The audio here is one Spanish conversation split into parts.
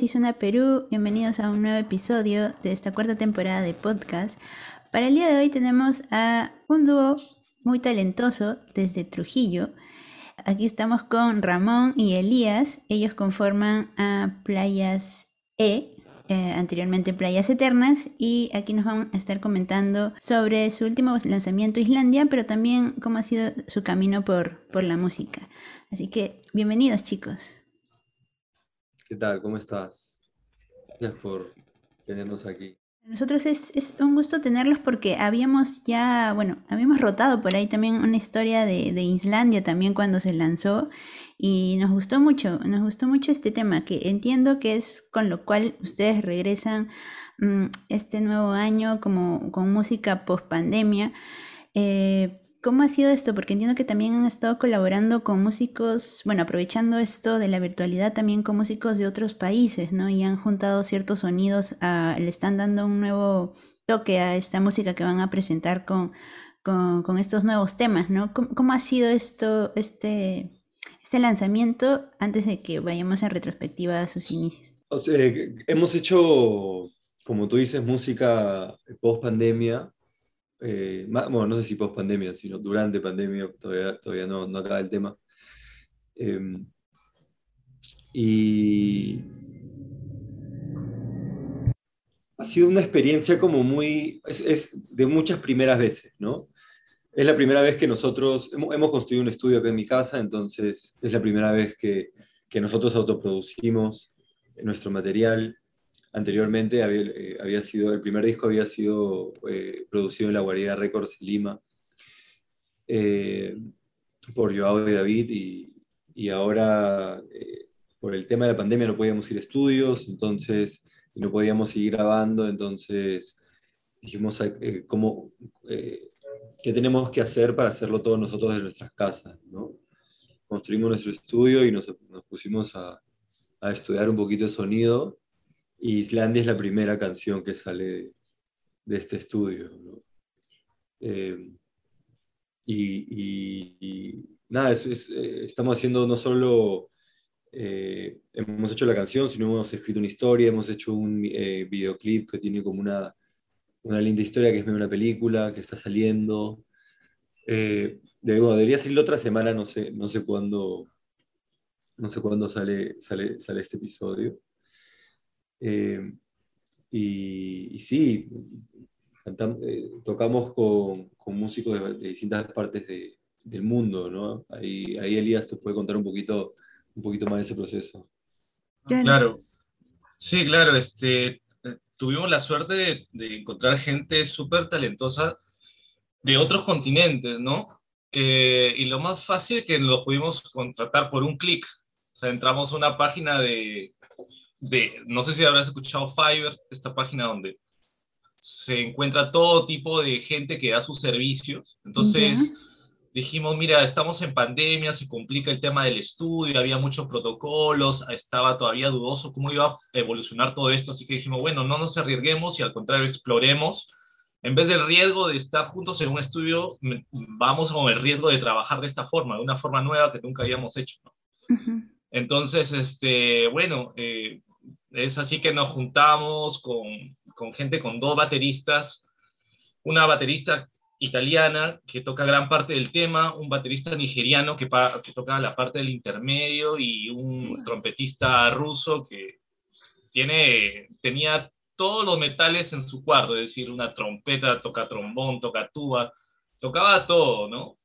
Cisuna Perú, bienvenidos a un nuevo episodio de esta cuarta temporada de podcast. Para el día de hoy tenemos a un dúo muy talentoso desde Trujillo. Aquí estamos con Ramón y Elías. Ellos conforman a Playas E, eh, anteriormente Playas Eternas, y aquí nos van a estar comentando sobre su último lanzamiento Islandia, pero también cómo ha sido su camino por, por la música. Así que bienvenidos chicos. ¿Qué tal? ¿Cómo estás? Gracias por tenernos aquí. Nosotros es, un gusto tenerlos porque habíamos ya, bueno, habíamos rotado por ahí también una historia de, de Islandia también cuando se lanzó y nos gustó mucho, nos gustó mucho este tema que entiendo que es con lo cual ustedes regresan mm, este nuevo año como con música post pandemia. Eh, ¿Cómo ha sido esto? Porque entiendo que también han estado colaborando con músicos, bueno, aprovechando esto de la virtualidad también con músicos de otros países, ¿no? Y han juntado ciertos sonidos, a- le están dando un nuevo toque a esta música que van a presentar con, con, estos nuevos temas, ¿no? ¿Cómo, ha sido esto, este, este lanzamiento antes de que vayamos en retrospectiva a sus inicios? O sea, que- hemos hecho, como tú dices, música post pandemia. Bueno, no sé si post pandemia, sino durante pandemia, todavía, todavía no, no acaba el tema. Eh, y ha sido una experiencia como muy, es, es de muchas primeras veces, ¿no? Es la primera vez que nosotros hemos construido un estudio acá en mi casa, entonces es la primera vez que, que nosotros autoproducimos nuestro material. Anteriormente había, eh, había sido, el primer disco había sido eh, producido en la Guarida Records Lima eh, por Joao y David y, y ahora por el tema de la pandemia no podíamos ir a estudios, entonces no podíamos seguir grabando, entonces dijimos cómo, qué tenemos que hacer para hacerlo todos nosotros de nuestras casas, ¿no? Construimos nuestro estudio y nos, nos pusimos a, a, estudiar un poquito de sonido, Islandia es la primera canción que sale de, este estudio, ¿no? Eh, y, nada, eh, estamos haciendo no solo eh, hemos hecho la canción, sino hemos escrito una historia, hemos hecho un videoclip que tiene como una, una linda historia, que es una película, que está saliendo. Bueno, debería salir otra semana, no sé, no sé cuándo, no sé cuándo sale, sale, sale este episodio. Eh, y, y, sí, cantamos, eh, tocamos con, con músicos de, de, distintas partes de, del mundo, ¿no? Ahí, ahí Elías te puede contar un poquito un poquito más de ese proceso. Claro. Sí, claro. Este, tuvimos la suerte de, de encontrar gente súper talentosa de otros continentes, ¿no? Eh, y lo más fácil es que lo pudimos contratar por un clic. O sea, entramos a una página de, de, no sé si habrás escuchado Fiverr, esta página donde se encuentra todo tipo de gente que da sus servicios. Entonces... Dijimos, mira, estamos en pandemia, se complica el tema del estudio, había muchos protocolos, estaba todavía dudoso cómo iba a evolucionar todo esto, así que dijimos, bueno, no nos arriesguemos y al contrario exploremos. En vez del riesgo de estar juntos en un estudio, vamos con el riesgo de trabajar de esta forma, de una forma nueva que nunca habíamos hecho. ¿no? Uh -huh. Entonces, este, bueno, eh, es así que nos juntamos con, con gente, con dos bateristas, una baterista italiana que toca gran parte del tema, un baterista nigeriano que, que toca la parte del intermedio y un bueno. trompetista ruso que tiene, tenía todos los metales en su cuarto, es decir, una trompeta, toca trombón, toca tuba, tocaba todo, ¿no?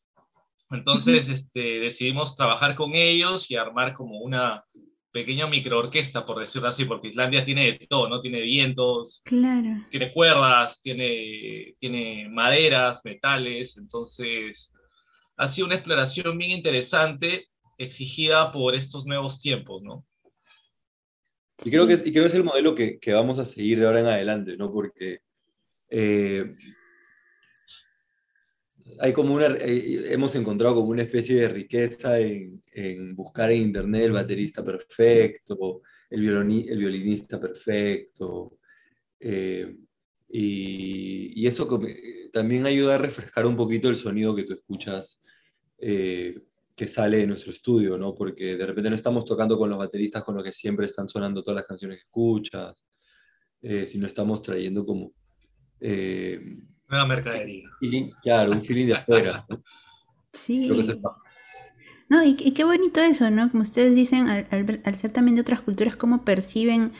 Entonces este, decidimos trabajar con ellos y armar como una pequeña microorquesta, por decirlo así, porque Islandia tiene de todo, ¿no? Tiene vientos, claro. tiene cuerdas, tiene, tiene maderas, metales, entonces ha sido una exploración bien interesante, exigida por estos nuevos tiempos, ¿no? Y creo que es, y creo que es el modelo que, que, vamos a seguir de ahora en adelante, ¿no? Porque eh, hay como una, eh, hemos encontrado como una especie de riqueza en, en buscar en internet el baterista perfecto, el, el violinista perfecto, eh, y, eso también ayuda a refrescar un poquito el sonido que tú escuchas eh, que sale de nuestro estudio, ¿no? Porque de repente no estamos tocando con los bateristas con los que siempre están sonando todas las canciones que escuchas, eh, sino estamos trayendo como... Nueva mercadería. feeling- claro, un feeling de afuera. ¿no? Sí. Creo que eso es No, y, y qué bonito eso, ¿no? Como ustedes dicen, al, al ver- al ser también de otras culturas, cómo perciben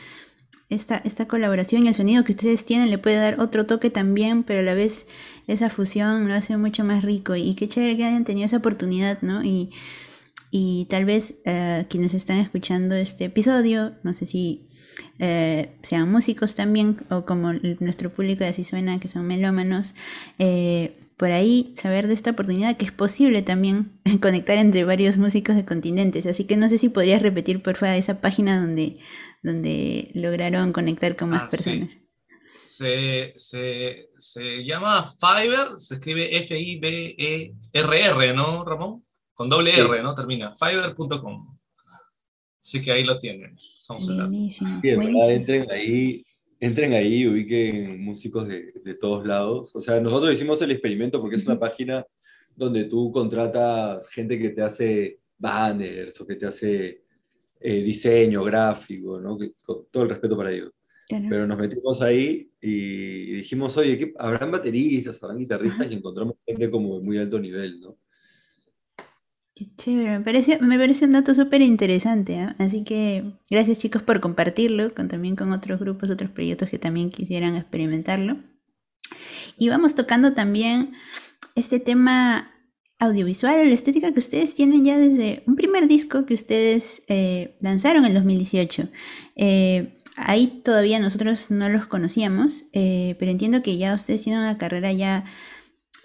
esta, esta colaboración y el sonido que ustedes tienen le puede dar otro toque también, pero a la vez esa fusión lo hace mucho más rico. Y qué chévere que hayan tenido esa oportunidad, ¿no? Y, y tal vez eh, quienes están escuchando este episodio, no sé si eh, sean músicos también, o como nuestro público de así suena, que son melómanos, eh, por ahí saber de esta oportunidad que es posible también conectar entre varios músicos de continentes. Así que no sé si podrías repetir, por favor, esa página donde, donde lograron conectar con más Ah, sí. personas. Se, se, se llama Fiverr, se escribe F-I-B-E-R-R, ¿no, Ramón? Con doble Sí. R, ¿no? Termina. Fiverr.com. Así que ahí lo tienen. Buenísimo. Sí, verdad, entren ahí, entren ahí, ubiquen músicos de, de todos lados. O sea, nosotros hicimos el experimento porque es una página donde tú contratas gente que te hace banners o que te hace eh, diseño gráfico, ¿no? Que- con todo el respeto para ellos. Claro. Pero nos metimos ahí y, y dijimos, oye, ¿qué- ¿habrán bateristas, habrán guitarristas? Ajá. Y encontramos gente como de muy alto nivel, ¿no? Qué chévere, me parece, me parece un dato súper interesante, ¿ah? así que gracias chicos por compartirlo, con, también con otros grupos, otros proyectos que también quisieran experimentarlo. Y vamos tocando también este tema audiovisual la estética que ustedes tienen ya desde un primer disco que ustedes eh, lanzaron en 2018. Eh, ahí todavía nosotros no los conocíamos, eh, pero entiendo que ya ustedes tienen una carrera ya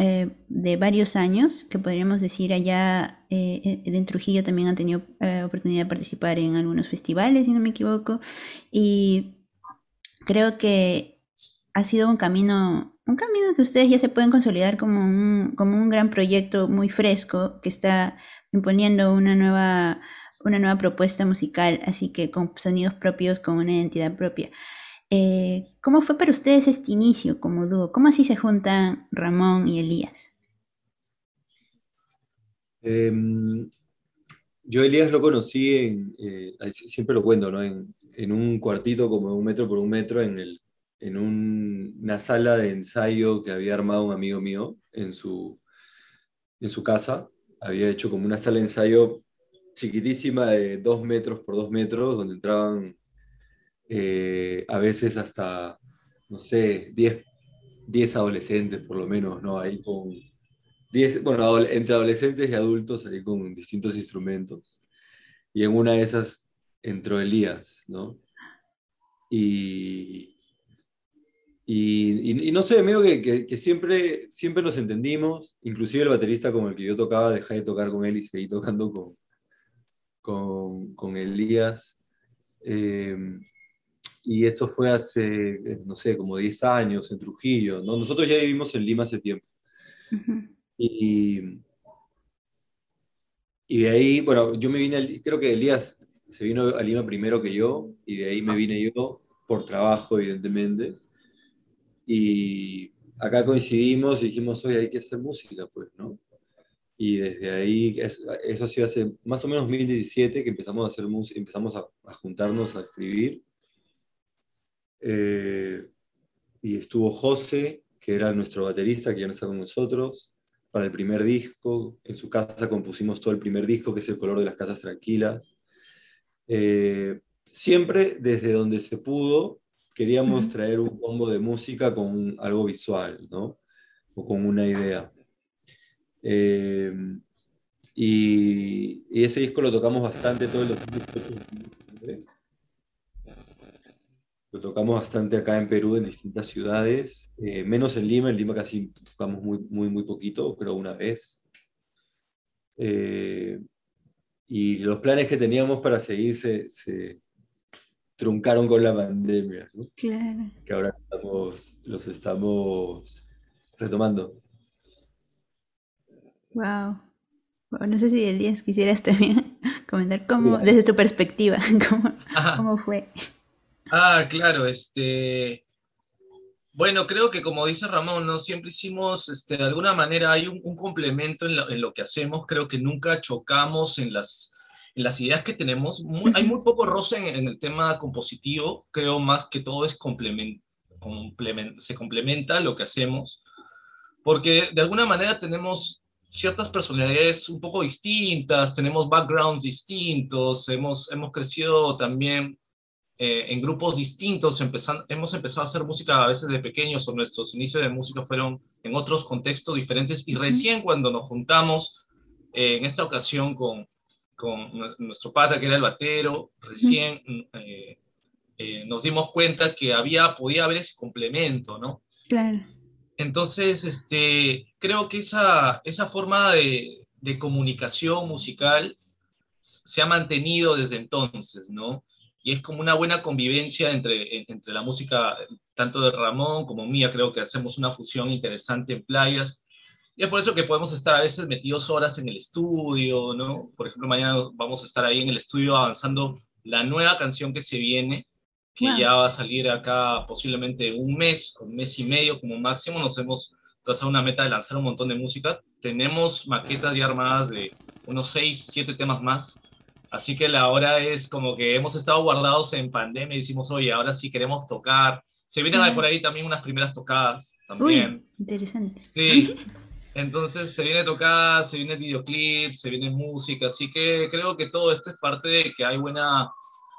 eh, de varios años, que podríamos decir allá eh, en en Trujillo también han tenido eh, oportunidad de participar en algunos festivales, si no me equivoco, y creo que ha sido un camino, un camino que ustedes ya se pueden consolidar como un, como un gran proyecto muy fresco que está imponiendo una nueva, una nueva propuesta musical, así que con sonidos propios, con una identidad propia. Eh, ¿Cómo fue para ustedes este inicio como dúo? ¿Cómo así se juntan Ramón y Elías? Em, yo Elías lo conocí en, eh, siempre lo cuento, ¿no? En, un cuartito como de un metro por un metro en, una sala de ensayo que había armado un amigo mío en su casa. Había hecho como una sala de ensayo chiquitísima de dos metros por dos metros, donde entraban eh, a veces hasta, no sé, 10, 10 adolescentes por lo menos, ¿no? Ahí con 10, bueno, entre adolescentes y adultos ahí con distintos instrumentos. Y en una de esas entró Elías, ¿no? Y, y, y- y no sé, medio que, que- que siempre, siempre nos entendimos, inclusive el baterista con el que yo tocaba, dejé de tocar con él y seguí tocando con, con, con Elías. Eh, y eso fue hace, eh, no sé, como 10 años en Trujillo, ¿no? Nosotros ya vivimos en Lima hace tiempo. Ujú. Y, y de ahí, bueno, yo me vine, creo que Elías se vino a Lima primero que yo, y de ahí me vine yo por trabajo, evidentemente. Y acá coincidimos y dijimos, oye, hay que hacer música, pues, ¿no? Y desde ahí, es- eso ha sido hace más o menos 2017 que empezamos a hacer música, empezamos a, a juntarnos a escribir. Eh, y estuvo José, que era nuestro baterista, que ya no está con nosotros, para el primer disco. En su casa compusimos todo el primer disco, que es El color de las casas tranquilas. Eh, siempre desde donde se pudo, queríamos traer un combo de música con algo visual, ¿no? O con una idea. Eh, y, y ese disco lo tocamos bastante todo el 2018. Lo tocamos bastante acá en Perú, en distintas ciudades, eh, menos en Lima, en Lima casi tocamos muy, muy, muy poquito, creo una vez. Eh, y los planes que teníamos para seguir se, se truncaron con la pandemia, ¿no? Claro. que ahora estamos, los estamos retomando. Wow. Wow, No sé si Elías quisieras también comentar cómo, desde tu perspectiva, cómo, cómo fue. Ah, claro, este. Bueno, creo que como dice Ramón, ¿no? siempre hicimos, este, de alguna manera hay un, complemento en lo, que hacemos, creo que nunca chocamos en las, en las ideas que tenemos. hay muy poco roce en, el tema compositivo, creo más que todo es complement, se complementa lo que hacemos, porque de alguna manera tenemos ciertas personalidades un poco distintas, tenemos backgrounds distintos, hemos, hemos crecido también eh, en grupos distintos, hemos empezado a hacer música a veces de pequeños o nuestros inicios de música fueron en otros contextos diferentes y recién cuando nos juntamos eh, en esta ocasión con, con nuestro pata que era el batero, recién eh, nos dimos cuenta que había, podía haber ese complemento, ¿no? Claro. Entonces, este, creo que esa, esa forma de, de comunicación musical se ha mantenido desde entonces, ¿no? Y es como una buena convivencia entre, entre la música tanto de Ramón como mía, creo que hacemos una fusión interesante en playas, y es por eso que podemos estar a veces metidos horas en el estudio, ¿no? Por ejemplo, mañana vamos a estar ahí en el estudio avanzando la nueva canción que se viene, que ya va a salir acá posiblemente un mes, un mes y medio como máximo, nos hemos trazado una meta de lanzar un montón de música, tenemos maquetas ya armadas de unos 6, 7 temas más, Así que la hora es como que hemos estado guardados en pandemia y decimos, oye, ahora sí queremos tocar. Se vienen por ahí también unas primeras tocadas también. interesante. Sí. Entonces se viene tocar, se viene videoclip, se viene música, así que creo que todo esto es parte de que hay buena,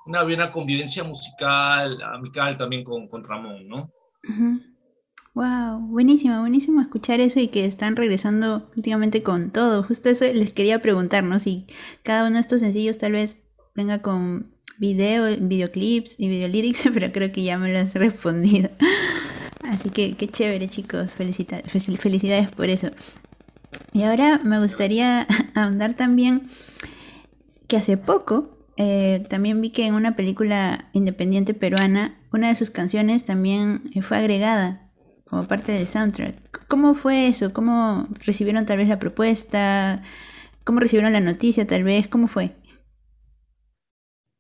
una buena convivencia musical, amical también con, con Ramón, ¿no? Wow, buenísimo, buenísimo escuchar eso y que están regresando últimamente con todo. Justo eso les quería preguntar, ¿no? Si cada uno de estos sencillos tal vez venga con video, videoclips y videolyrics, pero creo que ya me lo has respondido. Así que qué chévere, chicos. felicidades por eso. Y ahora me gustaría ahondar también que hace poco eh, también vi que en una película independiente peruana, una de sus canciones también fue agregada como parte del soundtrack. ¿Cómo fue eso? ¿Cómo recibieron tal vez la propuesta? ¿Cómo recibieron la noticia tal vez? ¿Cómo fue?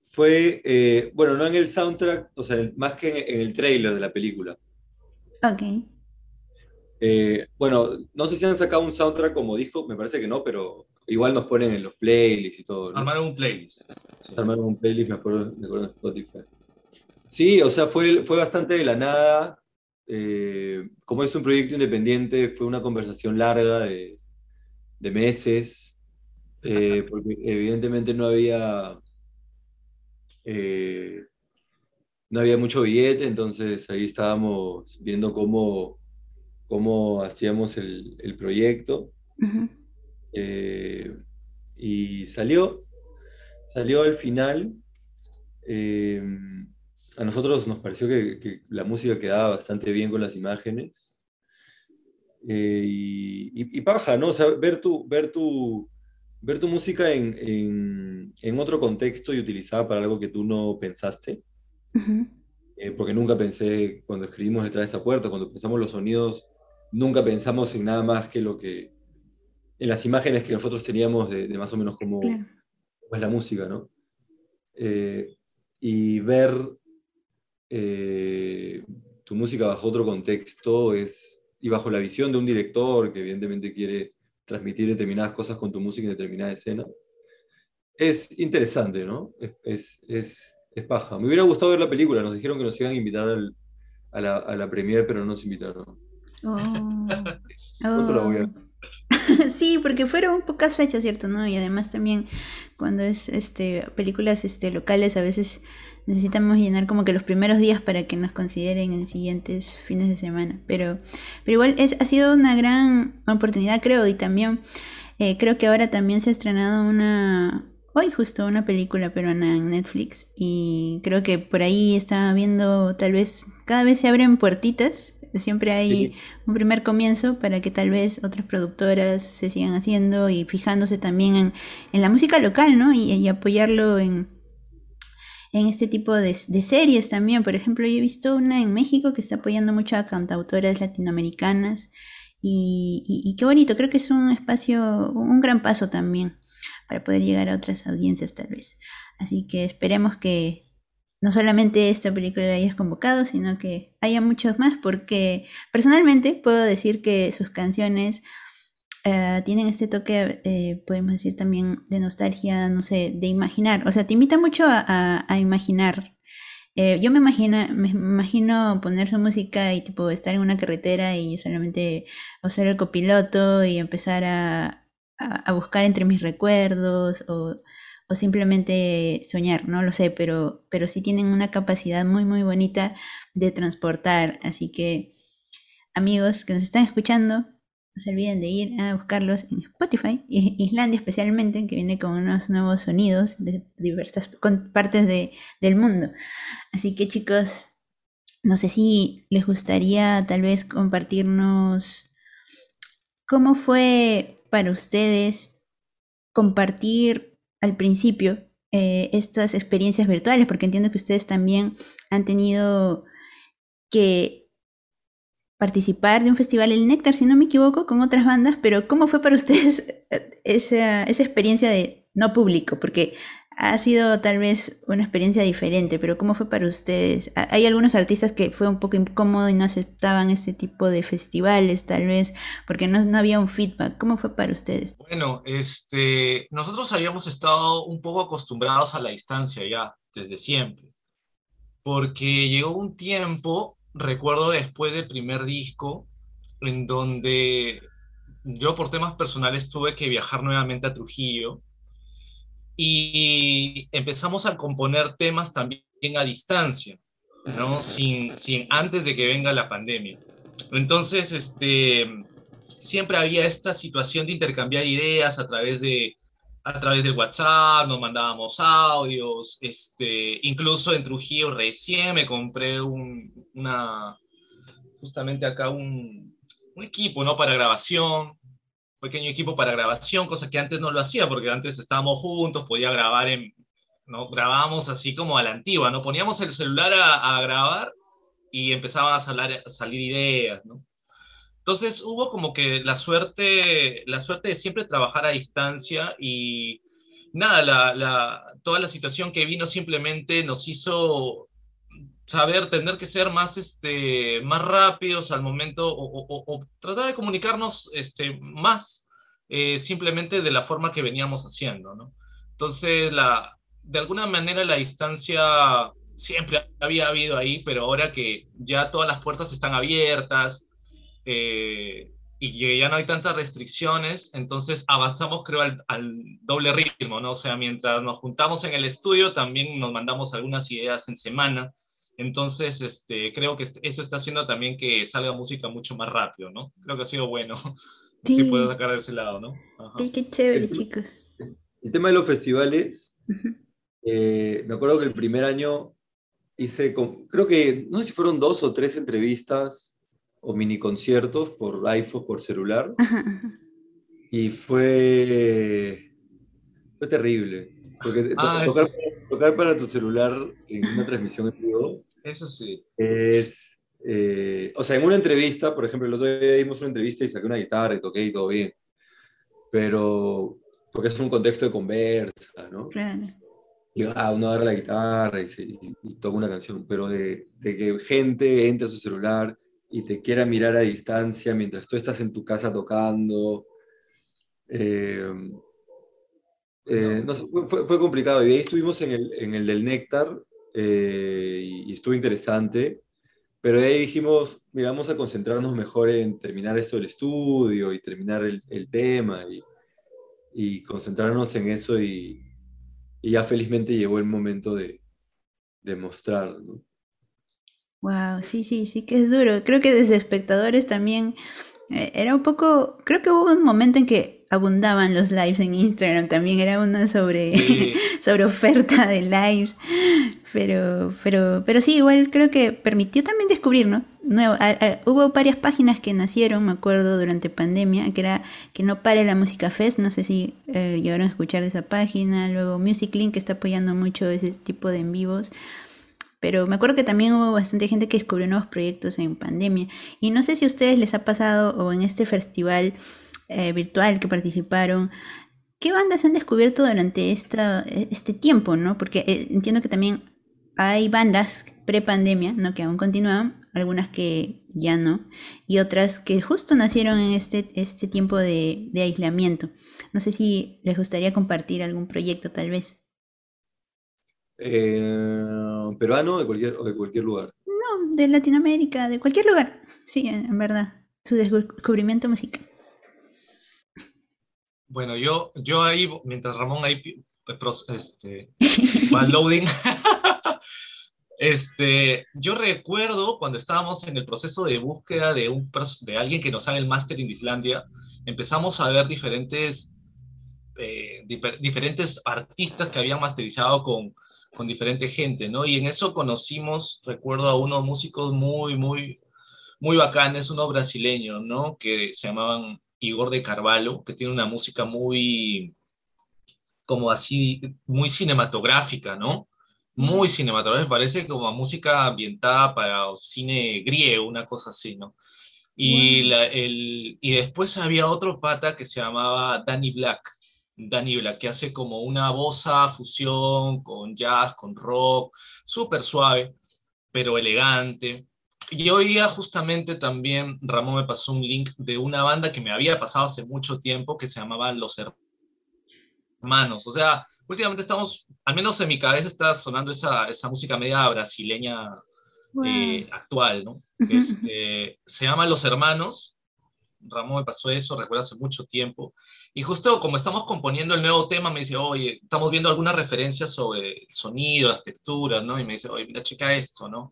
Fue, eh, bueno, no en el soundtrack, o sea, más que en el trailer de la película. Ok. Eh, bueno, no sé si han sacado un soundtrack como disco, me parece que no, pero igual nos ponen en los playlists y todo. Armaron un playlist. Armaron un playlist, me acuerdo, me acuerdo de Spotify. Sí, o sea, fue, fue bastante de la nada. Eh, como es un proyecto independiente, fue una conversación larga de, meses, eh, porque evidentemente no había, eh, no había mucho billete, entonces ahí estábamos viendo cómo, cómo hacíamos el, proyecto. y salió, salió al final a nosotros nos pareció que, la música quedaba bastante bien con las imágenes. Eh, y, paja, ¿no? O sea, ver tu, ver tu, ver tu música en, otro contexto y utilizada para algo que tú no pensaste. Eh, porque nunca pensé, cuando escribimos detrás de esa puerta, cuando pensamos los sonidos, nunca pensamos en nada más que lo que, en las imágenes que nosotros teníamos de, más o menos cómo, es la música, ¿no? Eh, y ver eh, tu música bajo otro contexto es, y bajo la visión de un director que evidentemente quiere transmitir determinadas cosas con tu música en determinada escena, es interesante, ¿no? Es, es, es, paja. Me hubiera gustado ver la película, nos dijeron que nos iban a invitar a, la, a la premiere, pero no nos invitaron. Oh. oh. sí, porque fueron pocas fechas, ¿cierto? ¿no? Y además también cuando es este películas este locales a veces necesitamos llenar como que los primeros días para que nos consideren en siguientes fines de semana. Pero, pero igual es, ha sido una gran oportunidad, creo, y también eh, creo que ahora también se ha estrenado una, hoy justo una película peruana en Netflix y creo que por ahí está viendo, tal vez, cada vez se abren puertitas. Siempre hay un primer comienzo para que tal vez otras productoras se sigan haciendo y fijándose también en, en la música local, ¿no? y apoyarlo en, en este tipo de, series también. Por ejemplo, yo he visto una en México que está apoyando mucho a cantautoras latinoamericanas y, qué bonito, creo que es un espacio, un gran paso también para poder llegar a otras audiencias tal vez. Así que esperemos que, no solamente esta película la hayas convocado, sino que haya muchos más, porque personalmente puedo decir que sus canciones eh, tienen este toque, eh, podemos decir también de nostalgia, no sé, de imaginar, o sea, te invita mucho a, imaginar. Eh, yo me imagino, me imagino poner su música y tipo estar en una carretera y solamente usar el copiloto y empezar a, a, buscar entre mis recuerdos o simplemente soñar, no lo sé, pero, pero sí tienen una capacidad muy, muy bonita de transportar. Así que, amigos que nos están escuchando, no se olviden de ir a buscarlos en Spotify, Islandia especialmente, que viene con unos nuevos sonidos de diversas partes de, del mundo. Así que chicos, no sé si les gustaría tal vez compartirnos cómo fue para ustedes compartir al principio eh, estas experiencias virtuales, porque entiendo que ustedes también han tenido que participar de un festival El Néctar, si no me equivoco, con otras bandas, pero ¿cómo fue para ustedes esa, esa experiencia de no público? Porque ha sido tal vez una experiencia diferente, pero ¿cómo fue para ustedes? Hay algunos artistas que fue un poco incómodo y no aceptaban este tipo de festivales, tal vez, porque no, no había un feedback. ¿Cómo fue para ustedes? Bueno, este, nosotros habíamos estado un poco acostumbrados a la distancia ya, desde siempre, porque llegó un tiempo, recuerdo después del primer disco, en donde yo por temas personales tuve que viajar nuevamente a Trujillo y empezamos a componer temas también a distancia, ¿no? Sin, sin antes de que venga la pandemia. Entonces, este, siempre había esta situación de intercambiar ideas a través de a través del WhatsApp, nos mandábamos audios, este, incluso en Trujillo recién me compré un, una, justamente acá un, un equipo, ¿no? Para grabación, pequeño equipo para grabación, cosa que antes no lo hacía, porque antes estábamos juntos, podía grabar en, ¿no? Grabábamos así como a la antigua, ¿no? Poníamos el celular a, a grabar y empezaban a, salir, a salir ideas, ¿no? Entonces hubo como que la suerte, la suerte de siempre trabajar a distancia y nada, la, la, toda la situación que vino simplemente nos hizo saber, tener que ser más, este, más rápidos al momento o, o, o tratar de comunicarnos este, más eh, simplemente de la forma que veníamos haciendo, ¿no? Entonces, la, de alguna manera la distancia siempre había habido ahí, pero ahora que ya todas las puertas están abiertas eh, y que ya no hay tantas restricciones, entonces avanzamos creo al, al, doble ritmo, ¿no? O sea, mientras nos juntamos en el estudio, también nos mandamos algunas ideas en semana entonces, este, creo que eso está haciendo también que salga música mucho más rápido, ¿no? Creo que ha sido bueno. Sí, sí puedo sacar de ese lado, ¿no? Ajá. Sí, qué chévere, el, chicos. El tema de los festivales, uh -huh. eh, me acuerdo que el primer año hice, con, creo que, no sé si fueron dos o tres entrevistas o mini conciertos por iPhone, por celular. Ajá. Y fue, fue terrible. Porque ah, tocar, sí. tocar, para tu celular en una transmisión en vivo. Eso sí. Es. Eh, o sea, en una entrevista, por ejemplo, el otro día dimos una entrevista y saqué una guitarra y toqué y todo bien. Pero. Porque es un contexto de conversa, ¿no? Claro. Y ah, uno agarra la guitarra y, se, y, y toca una canción, pero de, de, que gente entre a su celular y te quiera mirar a distancia mientras tú estás en tu casa tocando. Eh, eh, no, fue, fue, complicado y de ahí estuvimos en el, en el del Néctar eh, y, estuvo interesante, pero de ahí dijimos, mira, vamos a concentrarnos mejor en terminar esto del estudio y terminar el, el tema y, y, concentrarnos en eso y, y, ya felizmente llegó el momento de, de mostrar. ¿no? Wow, sí, sí, sí que es duro. Creo que desde espectadores también eh, era un poco, creo que hubo un momento en que abundaban los lives en Instagram, también era una sobre, sí. sobre oferta de lives, pero, pero, pero sí, igual creo que permitió también descubrir, ¿no? Nuevo, a, a, hubo varias páginas que nacieron, me acuerdo, durante pandemia, que era que no pare la música fest, no sé si eh, llegaron a escuchar de esa página, luego Music Link que está apoyando mucho ese tipo de en vivos, pero me acuerdo que también hubo bastante gente que descubrió nuevos proyectos en pandemia. Y no sé si a ustedes les ha pasado o en este festival eh, virtual que participaron, ¿qué bandas han descubierto durante esta, este tiempo? ¿no? Porque eh, entiendo que también hay bandas pre-pandemia, ¿no? Que aún continúan, algunas que ya no, y otras que justo nacieron en este, este tiempo de, de aislamiento. No sé si les gustaría compartir algún proyecto, tal vez. Eh, peruano de cualquier, o de cualquier lugar. No, de Latinoamérica, de cualquier lugar. Sí, en en verdad. Su descubrimiento musical. Bueno, yo, yo ahí, mientras Ramón ahí este, va loading, este, yo recuerdo cuando estábamos en el proceso de búsqueda de, un, de alguien que nos haga el máster en Islandia, empezamos a ver diferentes, eh, difer- diferentes artistas que habían masterizado con, con diferente gente, ¿no? Y en eso conocimos, recuerdo a unos músicos muy, muy, muy bacanes, unos brasileños, ¿no? Que se llamaban Igor de Carvalho, que tiene una música muy, como así, muy cinematográfica, ¿no? Muy cinematográfica, parece como música ambientada para cine griego, una cosa así, ¿no? Y, Wow. la- el, y después había otro pata que se llamaba Danny Black, Danny Black, que hace como una bossa fusión con jazz, con rock, súper suave, pero elegante. Y hoy día justamente también Ramón me pasó un link de una banda que me había pasado hace mucho tiempo que se llamaba Los Hermanos. O sea, últimamente estamos, al menos en mi cabeza está sonando esa, esa música media brasileña Wow. eh, actual, ¿no? Este, se llama Los Hermanos. Ramón me pasó eso, recuerdo hace mucho tiempo. Y justo como estamos componiendo el nuevo tema, me dice, oye, estamos viendo algunas referencias sobre el sonido, las texturas, ¿no? Y me dice, oye, mira, checa esto, ¿no?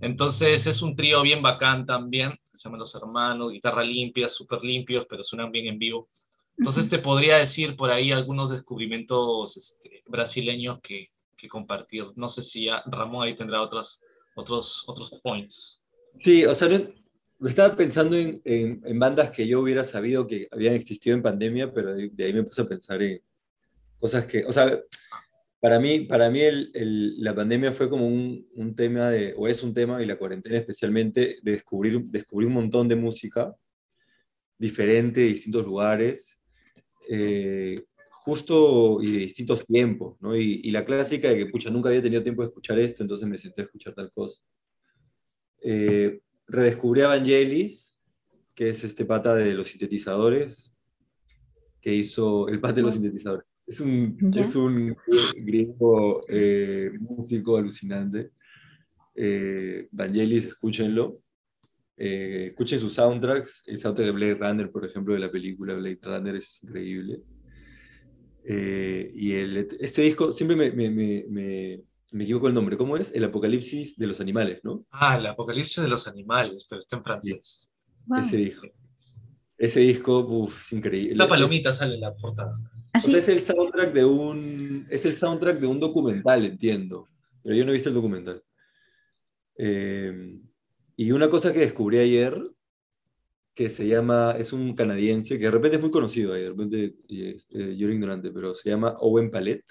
Entonces es un trío bien bacán también, se llama Los Hermanos, guitarra limpia, súper limpios, pero suenan bien en vivo. Entonces te podría decir por ahí algunos descubrimientos este, brasileños que, que compartir. No sé si ya Ramón ahí tendrá otros, otros, otros points. Sí, o sea, no- estaba pensando en, en- en bandas que yo hubiera sabido que habían existido en pandemia, pero de, de ahí me puse a pensar en cosas que, o sea, para mí, para mí el- el- la pandemia fue como un, un tema de, o es un tema, y la cuarentena especialmente, de descubrir, descubrir un montón de música diferente, de distintos lugares, eh, justo y de distintos tiempos, ¿no? Y, y la clásica de que, pucha, nunca había tenido tiempo de escuchar esto, entonces me senté a escuchar tal cosa. Eh, redescubrí a Vangelis, que es este pata de los sintetizadores, que hizo el pata de los sintetizadores. Es un, Ya. es un griego eh, músico alucinante. Eh, Vangelis, escúchenlo. Eh, escuchen sus soundtracks. El soundtrack de Blade Runner, por ejemplo, de la película Blade Runner es increíble. Eh, y el, este disco, siempre me, me, me, me, me equivoco el nombre. ¿Cómo es? El Apocalipsis de los Animales, ¿no? Ah, el apocalipsis de los animales, pero está en francés. Wow. Ese disco. Ese disco, uf, es increíble. La Es- palomita sale en la portada. O Así. sea, es el soundtrack de un, es el soundtrack de un documental, entiendo. Pero yo no he visto el documental. Eh, y una cosa que descubrí ayer, que se llama, es un canadiense, que de repente es muy conocido ahí, de repente es, eh, yo era ignorante, pero se llama Owen Palette,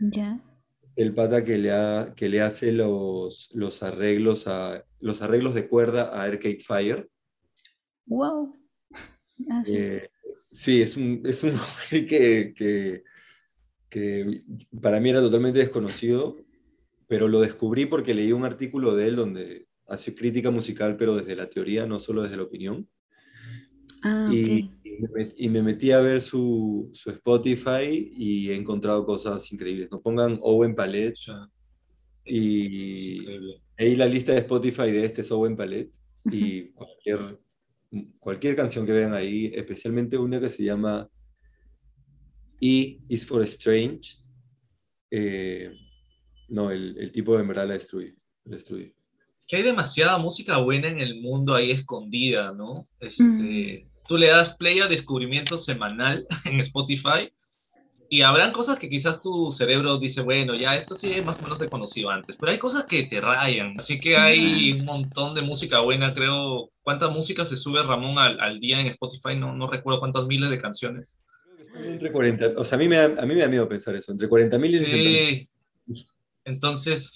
Ya. el pata que le, ha- que le hace los, los, arreglos a, los arreglos de cuerda a Arcade Fire. Wow. Ah, sí. Eh, sí, es un, es un así que, que, que para mí era totalmente desconocido, pero lo descubrí porque leí un artículo de él donde hace crítica musical, pero desde la teoría, no solo desde la opinión. Ah, Y, y me, y me metí a ver su, su Spotify y he encontrado cosas increíbles. No pongan Owen Palette y ahí la lista de Spotify de este es Owen Palette y cualquier, cualquier canción que vean ahí, especialmente una que se llama E is for Strange. eh, no, el, el tipo en verdad la destruye. La destruye. Que hay demasiada música buena en el mundo ahí escondida, ¿no? Este, Tú le das play a descubrimiento semanal en Spotify y habrán cosas que quizás tu cerebro dice, bueno, ya esto sí más o menos he conocido antes, pero hay cosas que te rayan. Así que hay un montón de música buena, creo. ¿Cuánta música se sube Ramón al, al día en Spotify? No, no recuerdo cuántas miles de canciones. Entre 40, o sea, a mí me da, a mí me da miedo pensar eso, entre 40.000 y 60.000. Sí. Entonces,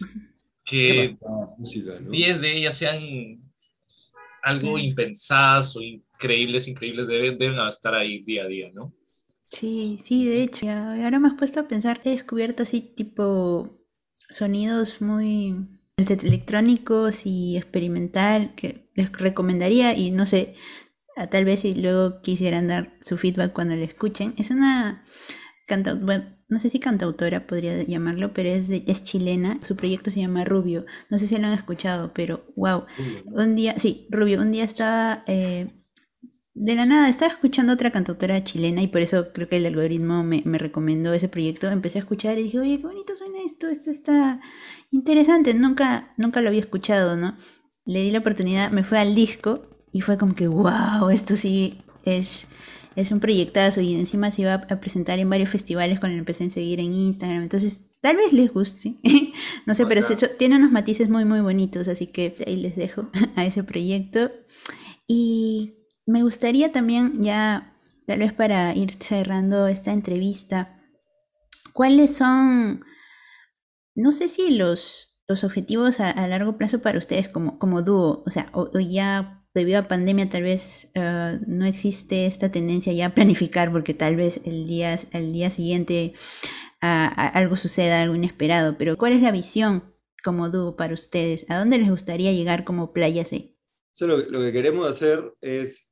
que música, ¿no? 10 de ellas sean algo Sí. impensadas o increíbles, increíbles, deben, deben estar ahí día a día, ¿no? Sí, sí, de hecho. Y ahora me has puesto a pensar, he descubierto así tipo sonidos muy entre electrónicos y experimental que les recomendaría y no sé, tal vez si luego quisieran dar su feedback cuando lo escuchen. Es una canta, bueno, no sé si cantautora podría llamarlo, pero es, de- es chilena. Su proyecto se llama Rubio. No sé si lo han escuchado, pero wow. Un día, sí, Rubio, un día estaba eh, de la nada, estaba escuchando otra cantautora chilena y por eso creo que el algoritmo me, me recomendó ese proyecto. Empecé a escuchar y dije, oye, qué bonito suena esto, esto está interesante. Nunca, nunca lo había escuchado, ¿no? Le di la oportunidad, me fue al disco y fue como que, wow, esto sí es, es un proyectazo y encima se iba a presentar en varios festivales cuando empecé a seguir en Instagram. Entonces, tal vez les guste. no sé, pero eso- tiene unos matices muy, muy bonitos, así que ahí les dejo a ese proyecto. Y me gustaría también ya, tal vez para ir cerrando esta entrevista, ¿cuáles son, no sé si los, los objetivos a, largo plazo para ustedes como, como dúo? O sea, o, ya debido a pandemia tal vez eh, no existe esta tendencia ya a planificar porque tal vez el día, el día siguiente a- a- algo suceda, algo inesperado, pero ¿cuál es la visión como dúo para ustedes? ¿A dónde les gustaría llegar como Playa C? Lo que queremos hacer es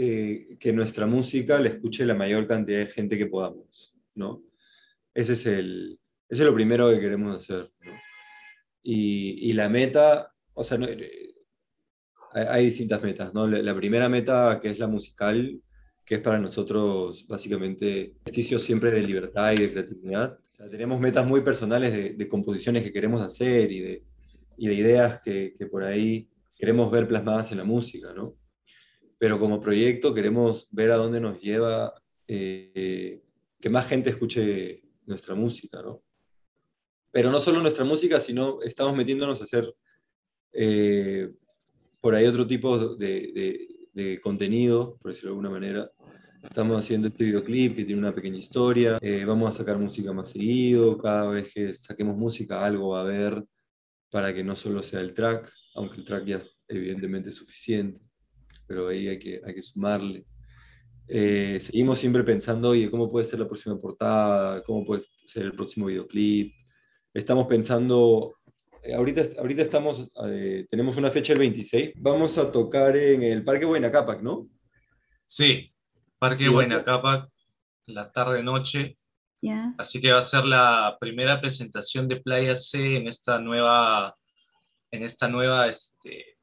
eh, que nuestra música la escuche la mayor cantidad de gente que podamos, ¿no? Ese es, el, ese es lo primero que queremos hacer. Y, y la meta, o sea, no, eh, hay, distintas metas, ¿no? La, primera meta, que es la musical, que es para nosotros básicamente ejercicio siempre de libertad y de creatividad. Tenemos metas muy personales de, de composiciones que queremos hacer y de, y de ideas que, que por ahí queremos ver plasmadas en la música, ¿no? Pero como proyecto queremos ver a dónde nos lleva eh, que más gente escuche nuestra música, ¿no? Pero no solo nuestra música, sino estamos metiéndonos a hacer eh, por ahí otro tipo de, contenido, por decirlo de alguna manera. Estamos haciendo este videoclip que tiene una pequeña historia. eh, vamos a sacar música más seguido. Cada vez que saquemos música, algo va a haber para que no solo sea el track, aunque el track ya es evidentemente suficiente, pero ahí hay que, hay que sumarle. Eh, seguimos siempre pensando, oye, ¿cómo puede ser la próxima portada? ¿Cómo puede ser el próximo videoclip? Estamos pensando, eh, ahorita, ahorita estamos, eh, tenemos una fecha el 26, vamos a tocar en el Parque Buena Cápac, ¿no? Sí, Parque Sí, Buena bueno. Cápac, la tarde-noche. Así que va a ser la primera presentación de Playa C en esta nueva, en esta nueva este,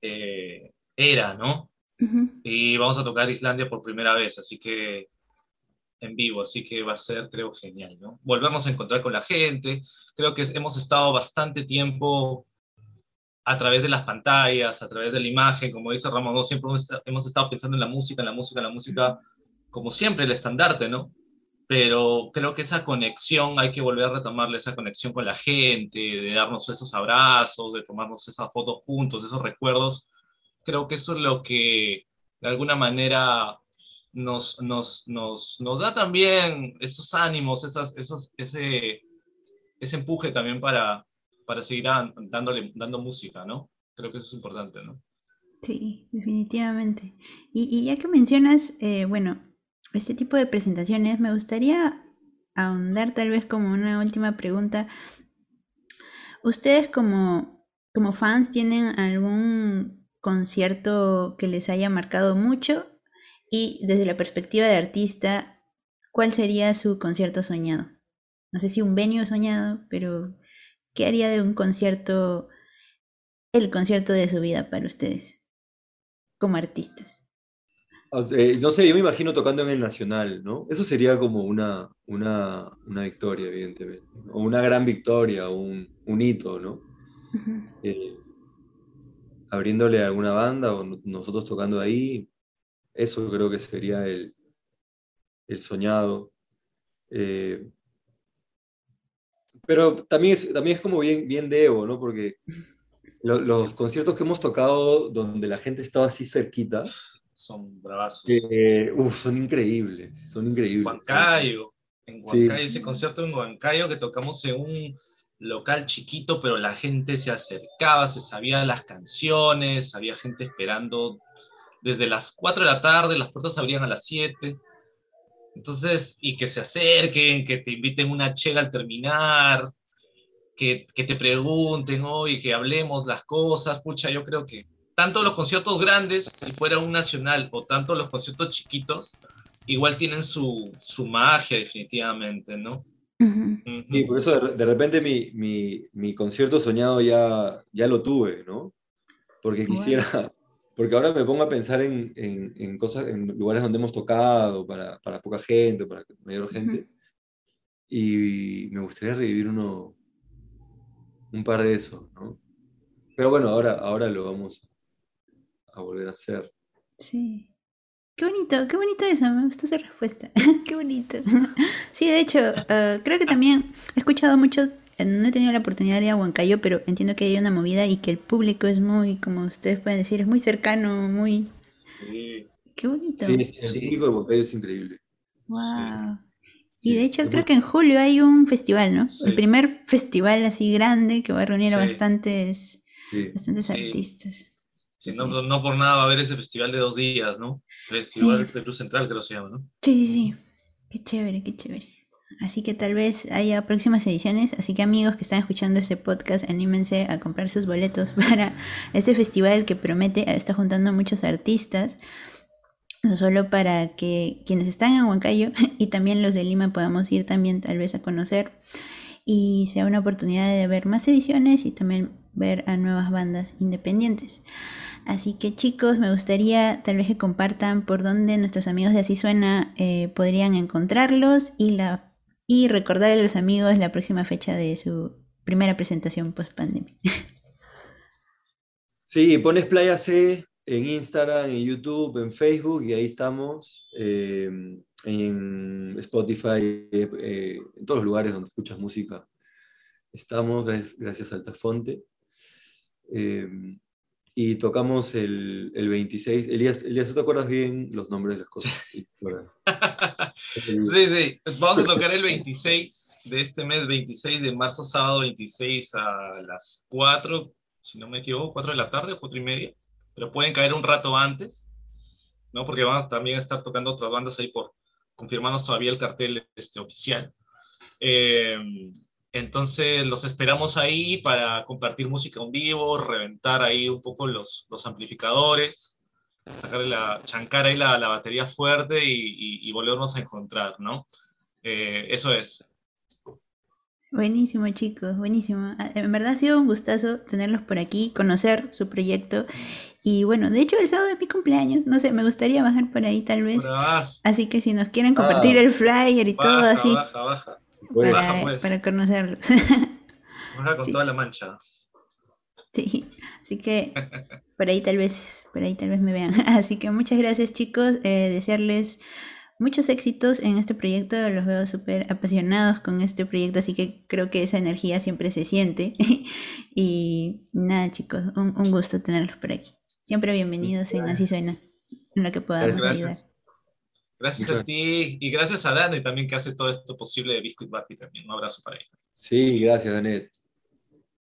eh, era, ¿no? Y vamos a tocar Islandia por primera vez, así que en vivo, así que va a ser, creo, genial, ¿no? Volvemos a encontrar con la gente, creo que hemos estado bastante tiempo a través de las pantallas, a través de la imagen, como dice Ramón, ¿no? siempre hemos estado pensando en la música, en la música, en la música, como siempre, el estandarte, ¿no? Pero creo que esa conexión, hay que volver a retomarle esa conexión con la gente, de darnos esos abrazos, de tomarnos esas fotos juntos, esos recuerdos. Creo que eso es lo que de alguna manera nos, nos, nos, nos da también esos ánimos, esas, esos, ese, ese empuje también para, para seguir dándole, dando música, ¿no? Creo que eso es importante, ¿no? Sí, definitivamente. Y, y ya que mencionas, eh, bueno, este tipo de presentaciones, me gustaría ahondar tal vez como una última pregunta. ¿Ustedes como, como fans tienen algún concierto que les haya marcado mucho? Y desde la perspectiva de artista, ¿cuál sería su concierto soñado? No sé si un venue soñado, pero ¿qué haría de un concierto, el concierto de su vida para ustedes, como artistas? Eh, no sé, yo me imagino tocando en el Nacional, ¿no? Eso sería como una, una, una victoria, evidentemente, o una gran victoria, un, un hito, ¿no? Eh, abriéndole a alguna banda o no- nosotros tocando ahí, eso creo que sería el, el soñado. Eh, pero también es, también es como bien, bien de ego, ¿no? Porque lo- los conciertos que hemos tocado donde la gente estaba así cerquita, Son bravazos. uf, son increíbles, son increíbles. Huancayo, en Sí. Huancayo, ese concierto en Huancayo que tocamos en un local chiquito, pero la gente se acercaba, se sabía las canciones, había gente esperando desde las 4 de la tarde, las puertas abrían a las 7. Entonces, y que se acerquen, que te inviten una chela al terminar, que, que te pregunten hoy, que hablemos las cosas, pucha, yo creo que tanto los conciertos grandes, si fuera un nacional, o tanto los conciertos chiquitos, igual tienen su, su magia definitivamente, ¿no? Ujú. Sí, por eso de, de repente mi, mi, mi concierto soñado ya, ya lo tuve, ¿no? Porque Bueno. quisiera, porque ahora me pongo a pensar en, en, en cosas, en lugares donde hemos tocado para, para poca gente, para mayor gente, y me gustaría revivir uno, un par de esos, ¿no? Pero bueno, ahora, ahora lo vamos a volver a hacer. Sí. Qué bonito, qué bonito eso, me gustó esa respuesta. qué bonito. sí, de hecho, eh, creo que también he escuchado mucho, eh, no he tenido la oportunidad de ir a Huancayo, pero entiendo que hay una movida y que el público es muy, como ustedes pueden decir, es muy cercano, muy... Sí. Qué bonito. Sí, el Sí. público de Huancayo es increíble. Wow. Y de hecho creo que en julio hay un festival, ¿no? Sí. El primer festival así grande que va a reunir a bastantes, Sí. bastantes Sí. artistas. Sí, no, no por nada va a haber ese festival de dos días, ¿no? Festival Perú Central, creo que se llama, ¿no? Sí, sí, sí. Qué chévere, qué chévere. Así que tal vez haya próximas ediciones. Así que amigos que están escuchando este podcast, anímense a comprar sus boletos para este festival que promete, está juntando muchos artistas. No solo para que quienes están en Huancayo y también los de Lima podamos ir también tal vez a conocer y sea una oportunidad de ver más ediciones y también ver a nuevas bandas independientes. Así que chicos, me gustaría tal vez que compartan por dónde nuestros amigos de Así Suena eh, podrían encontrarlos y, la, y recordar a los amigos la próxima fecha de su primera presentación post pandemia. Sí, pones Playa C en Instagram, en YouTube, en Facebook y ahí estamos. eh, en Spotify, eh, en todos los lugares donde escuchas música. Estamos, gracias, gracias a Altafonte. Eh, y tocamos el, el 26. Elías, Elías, ¿tú te acuerdas bien los nombres de las cosas? Sí. Sí, sí. Vamos a tocar el 26 de este mes, 26 de marzo, sábado 26 a las 4, si no me equivoco, 4 de la tarde o 4 y media. Pero pueden caer un rato antes, ¿no? Porque vamos también a estar tocando otras bandas ahí por confirmarnos todavía el cartel este, oficial. Eh, entonces los esperamos ahí para compartir música en vivo, reventar ahí un poco los, los amplificadores, sacar la, chancar ahí la, la batería fuerte y, y- y volvernos a encontrar, ¿no? Eh, eso es. Buenísimo chicos, buenísimo. Ah, En verdad ha sido un gustazo tenerlos por aquí, conocer su proyecto. Y bueno, de hecho el sábado es mi cumpleaños, no sé, me gustaría bajar por ahí tal vez. Así que si nos quieren compartir Ah. el flyer y todo baja, así baja, baja, Para, pues. para conocerlos. baja con Sí. toda la mancha. Sí, así que por ahí tal vez, por ahí tal vez me vean. Así que muchas gracias chicos, eh, desearles muchos éxitos en este proyecto, los veo súper apasionados con este proyecto, así que creo que esa energía siempre se siente. y nada chicos, un, un gusto tenerlos por aquí. Siempre bienvenidos en Así Suena, en lo que podamos ayudar. Gracias. A ti y gracias a Dani también que hace todo esto posible de Biscuit Batty también. Un abrazo para ella. Sí, gracias, Danet.